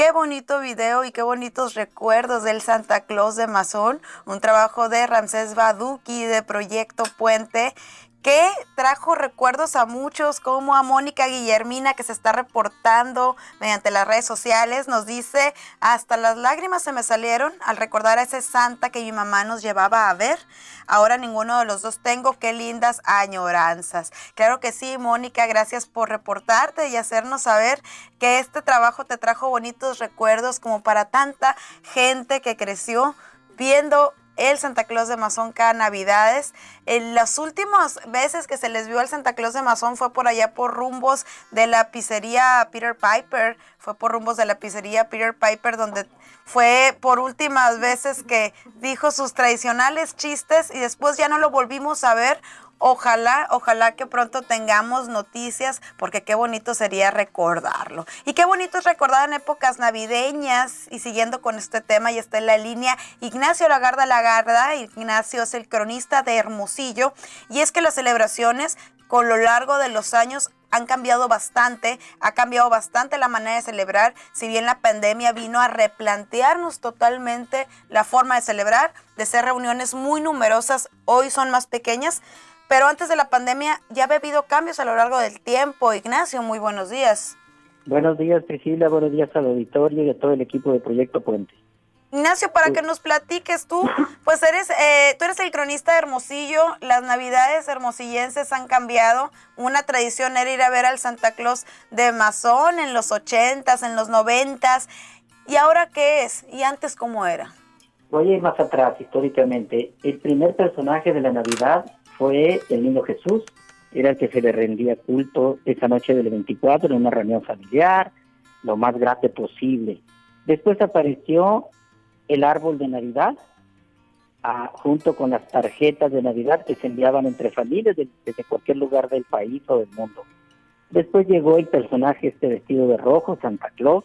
Qué bonito video y qué bonitos recuerdos del Santa Claus de Mazón, un trabajo de Ramsés Baduki de Proyecto Puente que trajo recuerdos a muchos, como a Mónica Guillermina, que se está reportando mediante las redes sociales. Nos dice, hasta las lágrimas se me salieron al recordar a ese santa que mi mamá nos llevaba a ver. Ahora ninguno de los dos tengo. Qué lindas añoranzas. Claro que sí, Mónica, gracias por reportarte y hacernos saber que este trabajo te trajo bonitos recuerdos como para tanta gente que creció viendo el Santa Claus de Mazón cada Navidades. En las últimas veces que se les vio al Santa Claus de Mazón fue por allá por rumbos de la pizzería Peter Piper, fue por rumbos de la pizzería Peter Piper donde fue por últimas veces que dijo sus tradicionales chistes y después ya no lo volvimos a ver Ojalá, ojalá que pronto tengamos noticias, porque qué bonito sería recordarlo. Y qué bonito es recordar en épocas navideñas. Y siguiendo con este tema, y está en la línea Ignacio Lagarda Lagarda. Ignacio es el cronista de Hermosillo. Y es que las celebraciones con lo largo de los años han cambiado bastante, ha cambiado bastante la manera de celebrar, si bien la pandemia vino a replantearnos totalmente la forma de celebrar, de ser reuniones muy numerosas, hoy son más pequeñas, pero antes de la pandemia ya ha habido cambios a lo largo del tiempo. Ignacio, muy buenos días. Buenos días, Priscila. Buenos días al auditorio y a todo el equipo de Proyecto Puente. Ignacio, para que nos platiques tú, pues eres, eh, tú eres el cronista de Hermosillo, las navidades hermosillenses han cambiado, una tradición era ir a ver al Santa Claus de Mazón en los ochentas, en los noventas, ¿y ahora qué es? ¿Y antes cómo era? Voy a ir más atrás históricamente. El primer personaje de la Navidad fue el niño Jesús, era el que se le rendía culto esa noche del 24 en una reunión familiar, lo más grande posible. Después apareció el árbol de Navidad, ah, junto con las tarjetas de Navidad que se enviaban entre familias desde cualquier lugar del país o del mundo. Después llegó el personaje este vestido de rojo, Santa Claus,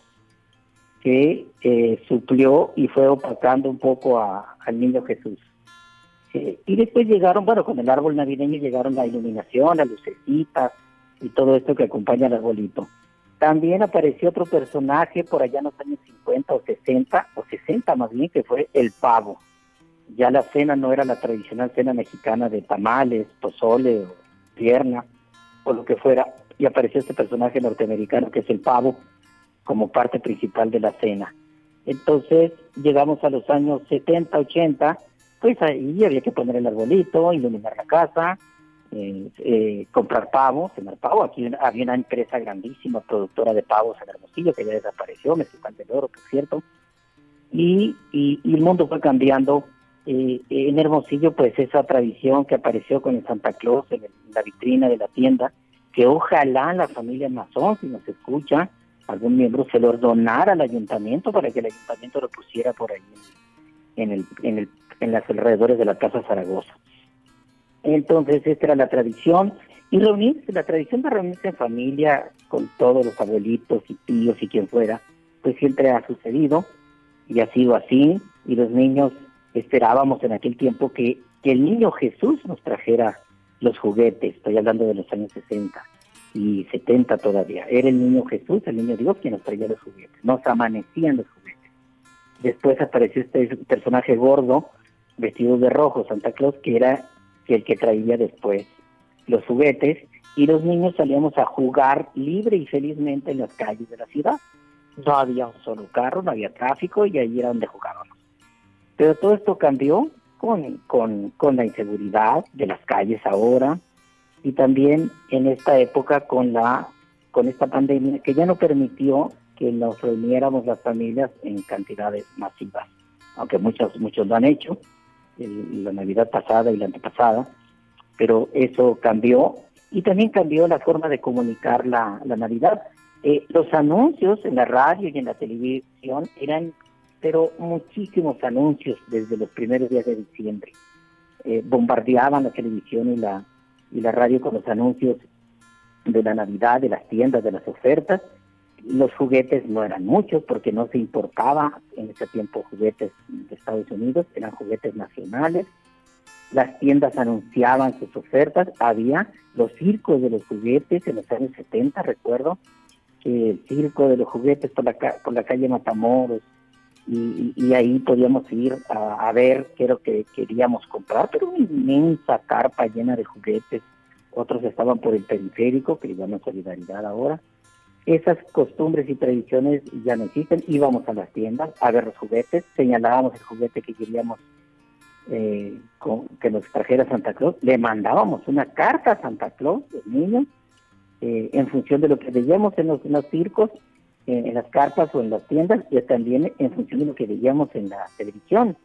que eh, suplió y fue opacando un poco al niño Jesús. Eh, y después llegaron, bueno, con el árbol navideño llegaron la iluminación, las lucecitas y todo esto que acompaña al arbolito. También apareció otro personaje por allá en los años 50 o 60, o 60 más bien, que fue el pavo. Ya la cena no era la tradicional cena mexicana de tamales, pozole o pierna o lo que fuera. Y apareció este personaje norteamericano que es el pavo como parte principal de la cena. Entonces llegamos a los años 70, 80 pues ahí había que poner el arbolito, iluminar la casa, eh, eh, comprar pavos, tener pavo. Aquí había una empresa grandísima, productora de pavos en Hermosillo, que ya desapareció, Mexicano del Oro, por cierto. Y, y, el mundo fue cambiando. Eh, en Hermosillo, pues esa tradición que apareció con el Santa Claus en, la vitrina de la tienda, que ojalá la familia Mazón, si nos escucha, algún miembro se lo donara al ayuntamiento para que el ayuntamiento lo pusiera por ahí en el, en el en los alrededores de la Casa Zaragoza. Entonces, esta era la tradición. Y reunirse, la tradición de reunirse en familia con todos los abuelitos y tíos y quien fuera, pues siempre ha sucedido y ha sido así. Y los niños esperábamos en aquel tiempo que, que el niño Jesús nos trajera los juguetes. Estoy hablando de los años 60 y 70 todavía. Era el niño Jesús, el niño Dios, quien nos traía los juguetes. Nos amanecían los juguetes. Después apareció este personaje gordo vestidos de rojo, Santa Claus, que era el que traía después los juguetes, y los niños salíamos a jugar libre y felizmente en las calles de la ciudad. No había un solo carro, no había tráfico y ahí era donde jugábamos. Pero todo esto cambió con, con, con la inseguridad de las calles ahora y también en esta época con la con esta pandemia que ya no permitió que nos reuniéramos las familias en cantidades masivas, aunque muchos muchos lo han hecho, la Navidad pasada y la antepasada, pero eso cambió y también cambió la forma de comunicar la, Navidad. Eh, los anuncios en la radio y en la televisión eran, pero muchísimos anuncios desde los primeros días de diciembre. Eh, bombardeaban la televisión y la, y la radio con los anuncios de la Navidad, de las tiendas, de las ofertas, los juguetes no eran muchos porque no se importaba en ese tiempo juguetes de Estados Unidos, eran juguetes nacionales. Las tiendas anunciaban sus ofertas, había los circos de los juguetes en los años 70, recuerdo, el circo de los juguetes por la, por la calle Matamoros, y, ahí podíamos ir a, ver qué era lo que queríamos comprar, pero una inmensa carpa llena de juguetes. Otros estaban por el periférico, que le llaman solidaridad ahora. Esas costumbres y tradiciones ya no existen. Íbamos a las tiendas a ver los juguetes, señalábamos el juguete que queríamos eh, que nos trajera Santa Claus, le mandábamos una carta a Santa Claus, el niño, eh, en función de lo que veíamos en los, circos en, las carpas o en las tiendas y también en función de lo que veíamos en la televisión.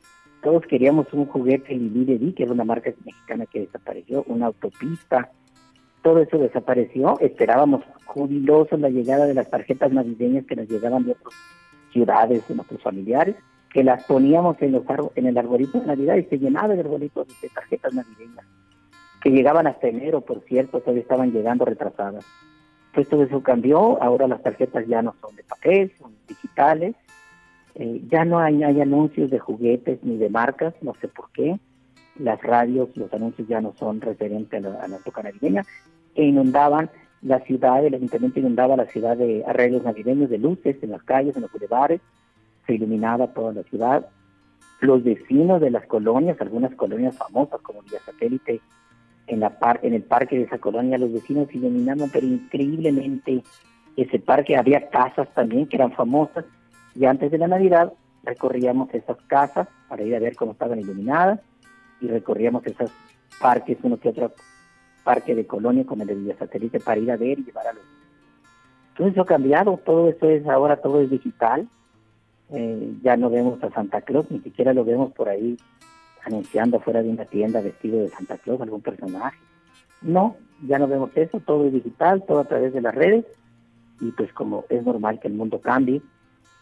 Todos queríamos un juguete Lili que era una marca mexicana que desapareció, una autopista. Todo eso desapareció. Esperábamos jubilosos la llegada de las tarjetas navideñas que nos llegaban de otras ciudades, de nuestros familiares, que las poníamos en, los en el arbolito de Navidad y se llenaba el arbolito de tarjetas navideñas, que llegaban hasta enero, por cierto, todavía estaban llegando retrasadas. Pues todo eso cambió, ahora las tarjetas ya no son de papel, son digitales, eh, ya no hay, hay anuncios de juguetes ni de marcas, no sé por qué, las radios, los anuncios ya no son referentes a la, época navideña, e inundaban la ciudad, el ayuntamiento inundaba la ciudad de arreglos navideños, de luces en las calles, en los bulevares, se iluminaba toda la ciudad. Los vecinos de las colonias, algunas colonias famosas como Villa Satélite en, la par en el parque de esa colonia los vecinos iluminaban, pero increíblemente ese parque. Había casas también que eran famosas y antes de la Navidad recorríamos esas casas para ir a ver cómo estaban iluminadas y recorríamos esos parques, uno que otro parque de colonia como el de Villa Satélite para ir a ver y llevar a los todo eso ha cambiado, todo eso es ahora, todo es digital. Eh, ya no vemos a Santa Claus, ni siquiera lo vemos por ahí anunciando fuera de una tienda vestido de Santa Claus algún personaje. No, ya no vemos eso, todo es digital, todo a través de las redes y pues como es normal que el mundo cambie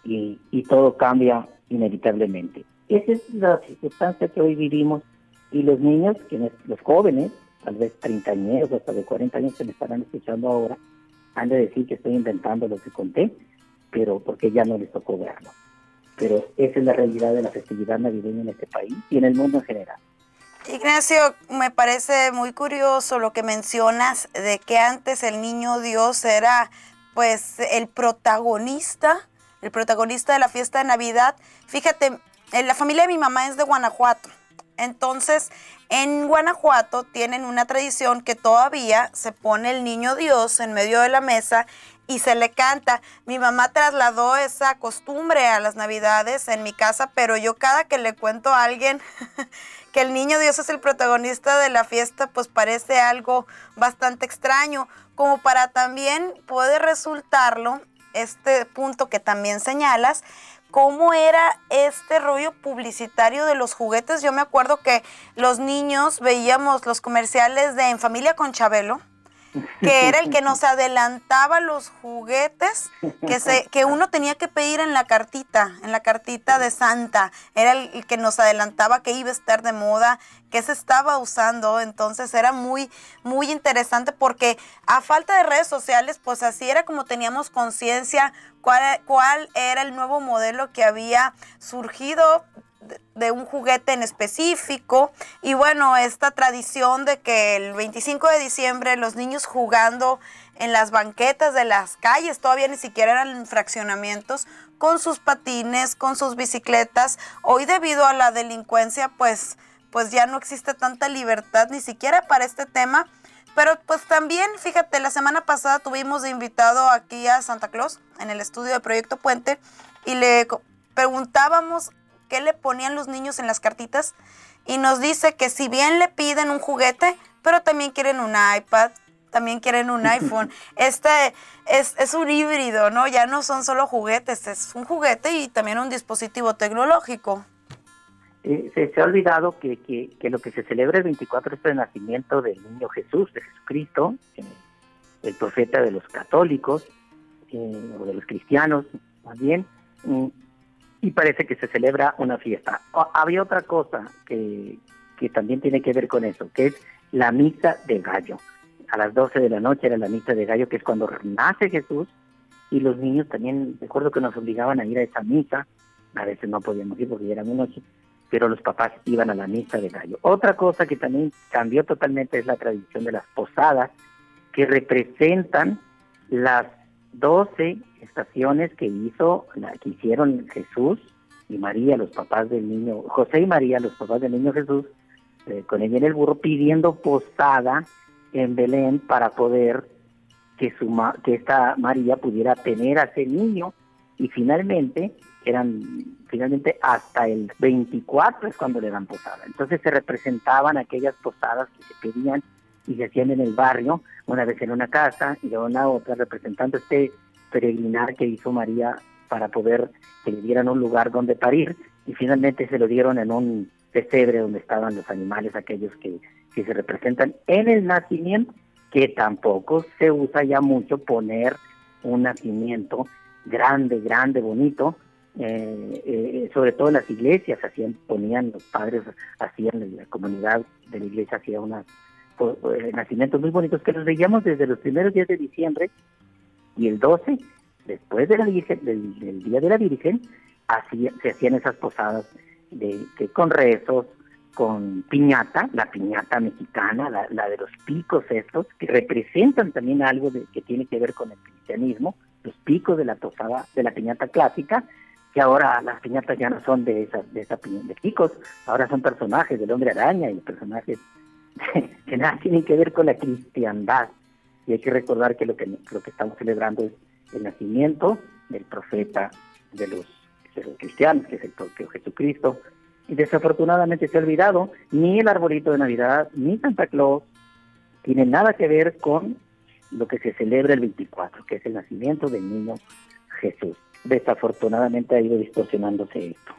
y, todo cambia inevitablemente. Esa es la circunstancia que hoy vivimos y los niños, quienes, los jóvenes, tal vez 30 años, hasta de 40 años que me estarán escuchando ahora, han de decir que estoy inventando lo que conté, pero porque ya no les tocó verlo pero esa es la realidad de la festividad navideña en este país y en el mundo en general. Ignacio, me parece muy curioso lo que mencionas de que antes el niño Dios era pues el protagonista, el protagonista de la fiesta de Navidad. Fíjate, la familia de mi mamá es de Guanajuato. Entonces, en Guanajuato tienen una tradición que todavía se pone el niño Dios en medio de la mesa y se le canta. Mi mamá trasladó esa costumbre a las navidades en mi casa, pero yo cada que le cuento a alguien que el niño Dios es el protagonista de la fiesta, pues parece algo bastante extraño, como para también puede resultarlo este punto que también señalas, cómo era este rollo publicitario de los juguetes. Yo me acuerdo que los niños veíamos los comerciales de En Familia con Chabelo que era el que nos adelantaba los juguetes que, se, que uno tenía que pedir en la cartita, en la cartita de Santa. Era el, que nos adelantaba que iba a estar de moda, que se estaba usando. Entonces era muy, muy interesante porque a falta de redes sociales, pues así era como teníamos conciencia cuál, cuál era el nuevo modelo que había surgido de un juguete en específico y bueno, esta tradición de que el 25 de diciembre los niños jugando en las banquetas de las calles, todavía ni siquiera eran fraccionamientos, con sus patines, con sus bicicletas. Hoy debido a la delincuencia, pues, pues ya no existe tanta libertad ni siquiera para este tema. Pero pues también, fíjate, la semana pasada tuvimos de invitado aquí a Santa Claus en el estudio de Proyecto Puente y le preguntábamos qué le ponían los niños en las cartitas y nos dice que si bien le piden un juguete, pero también quieren un iPad, también quieren un iPhone. Este es, un híbrido, ¿no? Ya no son solo juguetes, es un juguete y también un dispositivo tecnológico. Eh, se, ha olvidado que, lo que se celebra el 24 es el nacimiento del niño Jesús, de Jesucristo, eh, el profeta de los católicos, eh, o de los cristianos, más bien. Y parece que se celebra una fiesta. había otra cosa que, que también tiene que ver con eso, que es la misa de gallo. A las 12 de la noche era la misa de gallo, que es cuando nace Jesús, y los niños también, recuerdo que nos obligaban a ir a esa misa, a veces no podíamos ir porque ya era muy noche, pero los papás iban a la misa de gallo. Otra cosa que también cambió totalmente es la tradición de las posadas, que representan las 12 estaciones que hizo, que hicieron Jesús y María, los papás del niño, José y María, los papás del niño Jesús, eh, con ella en el burro, pidiendo posada en Belén para poder que, su que esta María pudiera tener a ese niño y finalmente eran finalmente hasta el 24 es cuando le dan posada. Entonces se representaban aquellas posadas que se pedían y se hacían en el barrio, una vez en una casa y luego en la otra, representando este peregrinar que hizo María para poder que le dieran un lugar donde parir y finalmente se lo dieron en un pesebre donde estaban los animales aquellos que, que se representan. En el nacimiento, que tampoco se usa ya mucho poner un nacimiento grande, grande, bonito, eh, eh, sobre todo las iglesias hacían, ponían los padres, hacían la comunidad de la iglesia hacía eh, nacimientos muy bonitos que los veíamos desde los primeros días de diciembre y el 12, después de la del, día de la Virgen, se hacían esas posadas de, con rezos, con piñata, la piñata mexicana, la, de los picos estos, que representan también algo de, que tiene que ver con el cristianismo, los picos de la posada, de la piñata clásica, que ahora las piñatas ya no son de esas, de esa de picos, ahora son personajes del hombre araña y personajes que nada tienen que ver con la cristiandad. Y hay que recordar que lo que, lo que estamos celebrando es el nacimiento del profeta de los, cristianos, que es el propio Jesucristo. Y desafortunadamente se ha olvidado, ni el arbolito de Navidad, ni Santa Claus, tienen nada que ver con lo que se celebra el 24, que es el nacimiento del niño Jesús. Desafortunadamente ha ido distorsionándose esto.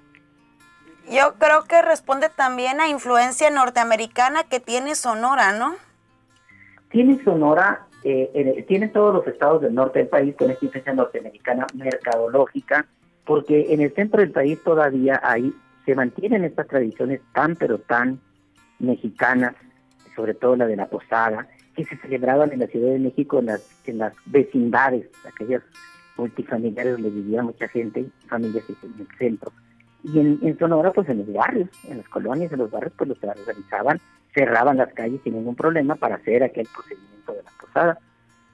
Yo creo que responde también a influencia norteamericana que tiene Sonora, ¿no? Tiene Sonora, eh, tiene todos los estados del norte del país con esta influencia norteamericana mercadológica, porque en el centro del país todavía ahí se mantienen estas tradiciones tan pero tan mexicanas, sobre todo la de la posada, que se celebraban en la Ciudad de México en las, en las vecindades, aquellas multifamiliares donde vivía mucha gente, familias en el centro. Y en, Sonora, pues en los barrios, en las colonias, en los barrios, pues los organizaban, cerraban las calles sin ningún problema para hacer aquel procedimiento de la posada.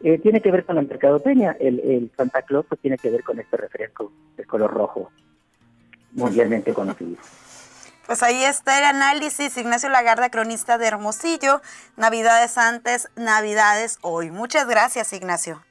Eh, tiene que ver con la mercadotecnia, el, el Santa Claus pues tiene que ver con este refresco de color rojo, mundialmente conocido. Pues ahí está el análisis. Ignacio Lagarda, cronista de Hermosillo. Navidades antes, Navidades hoy. Muchas gracias, Ignacio.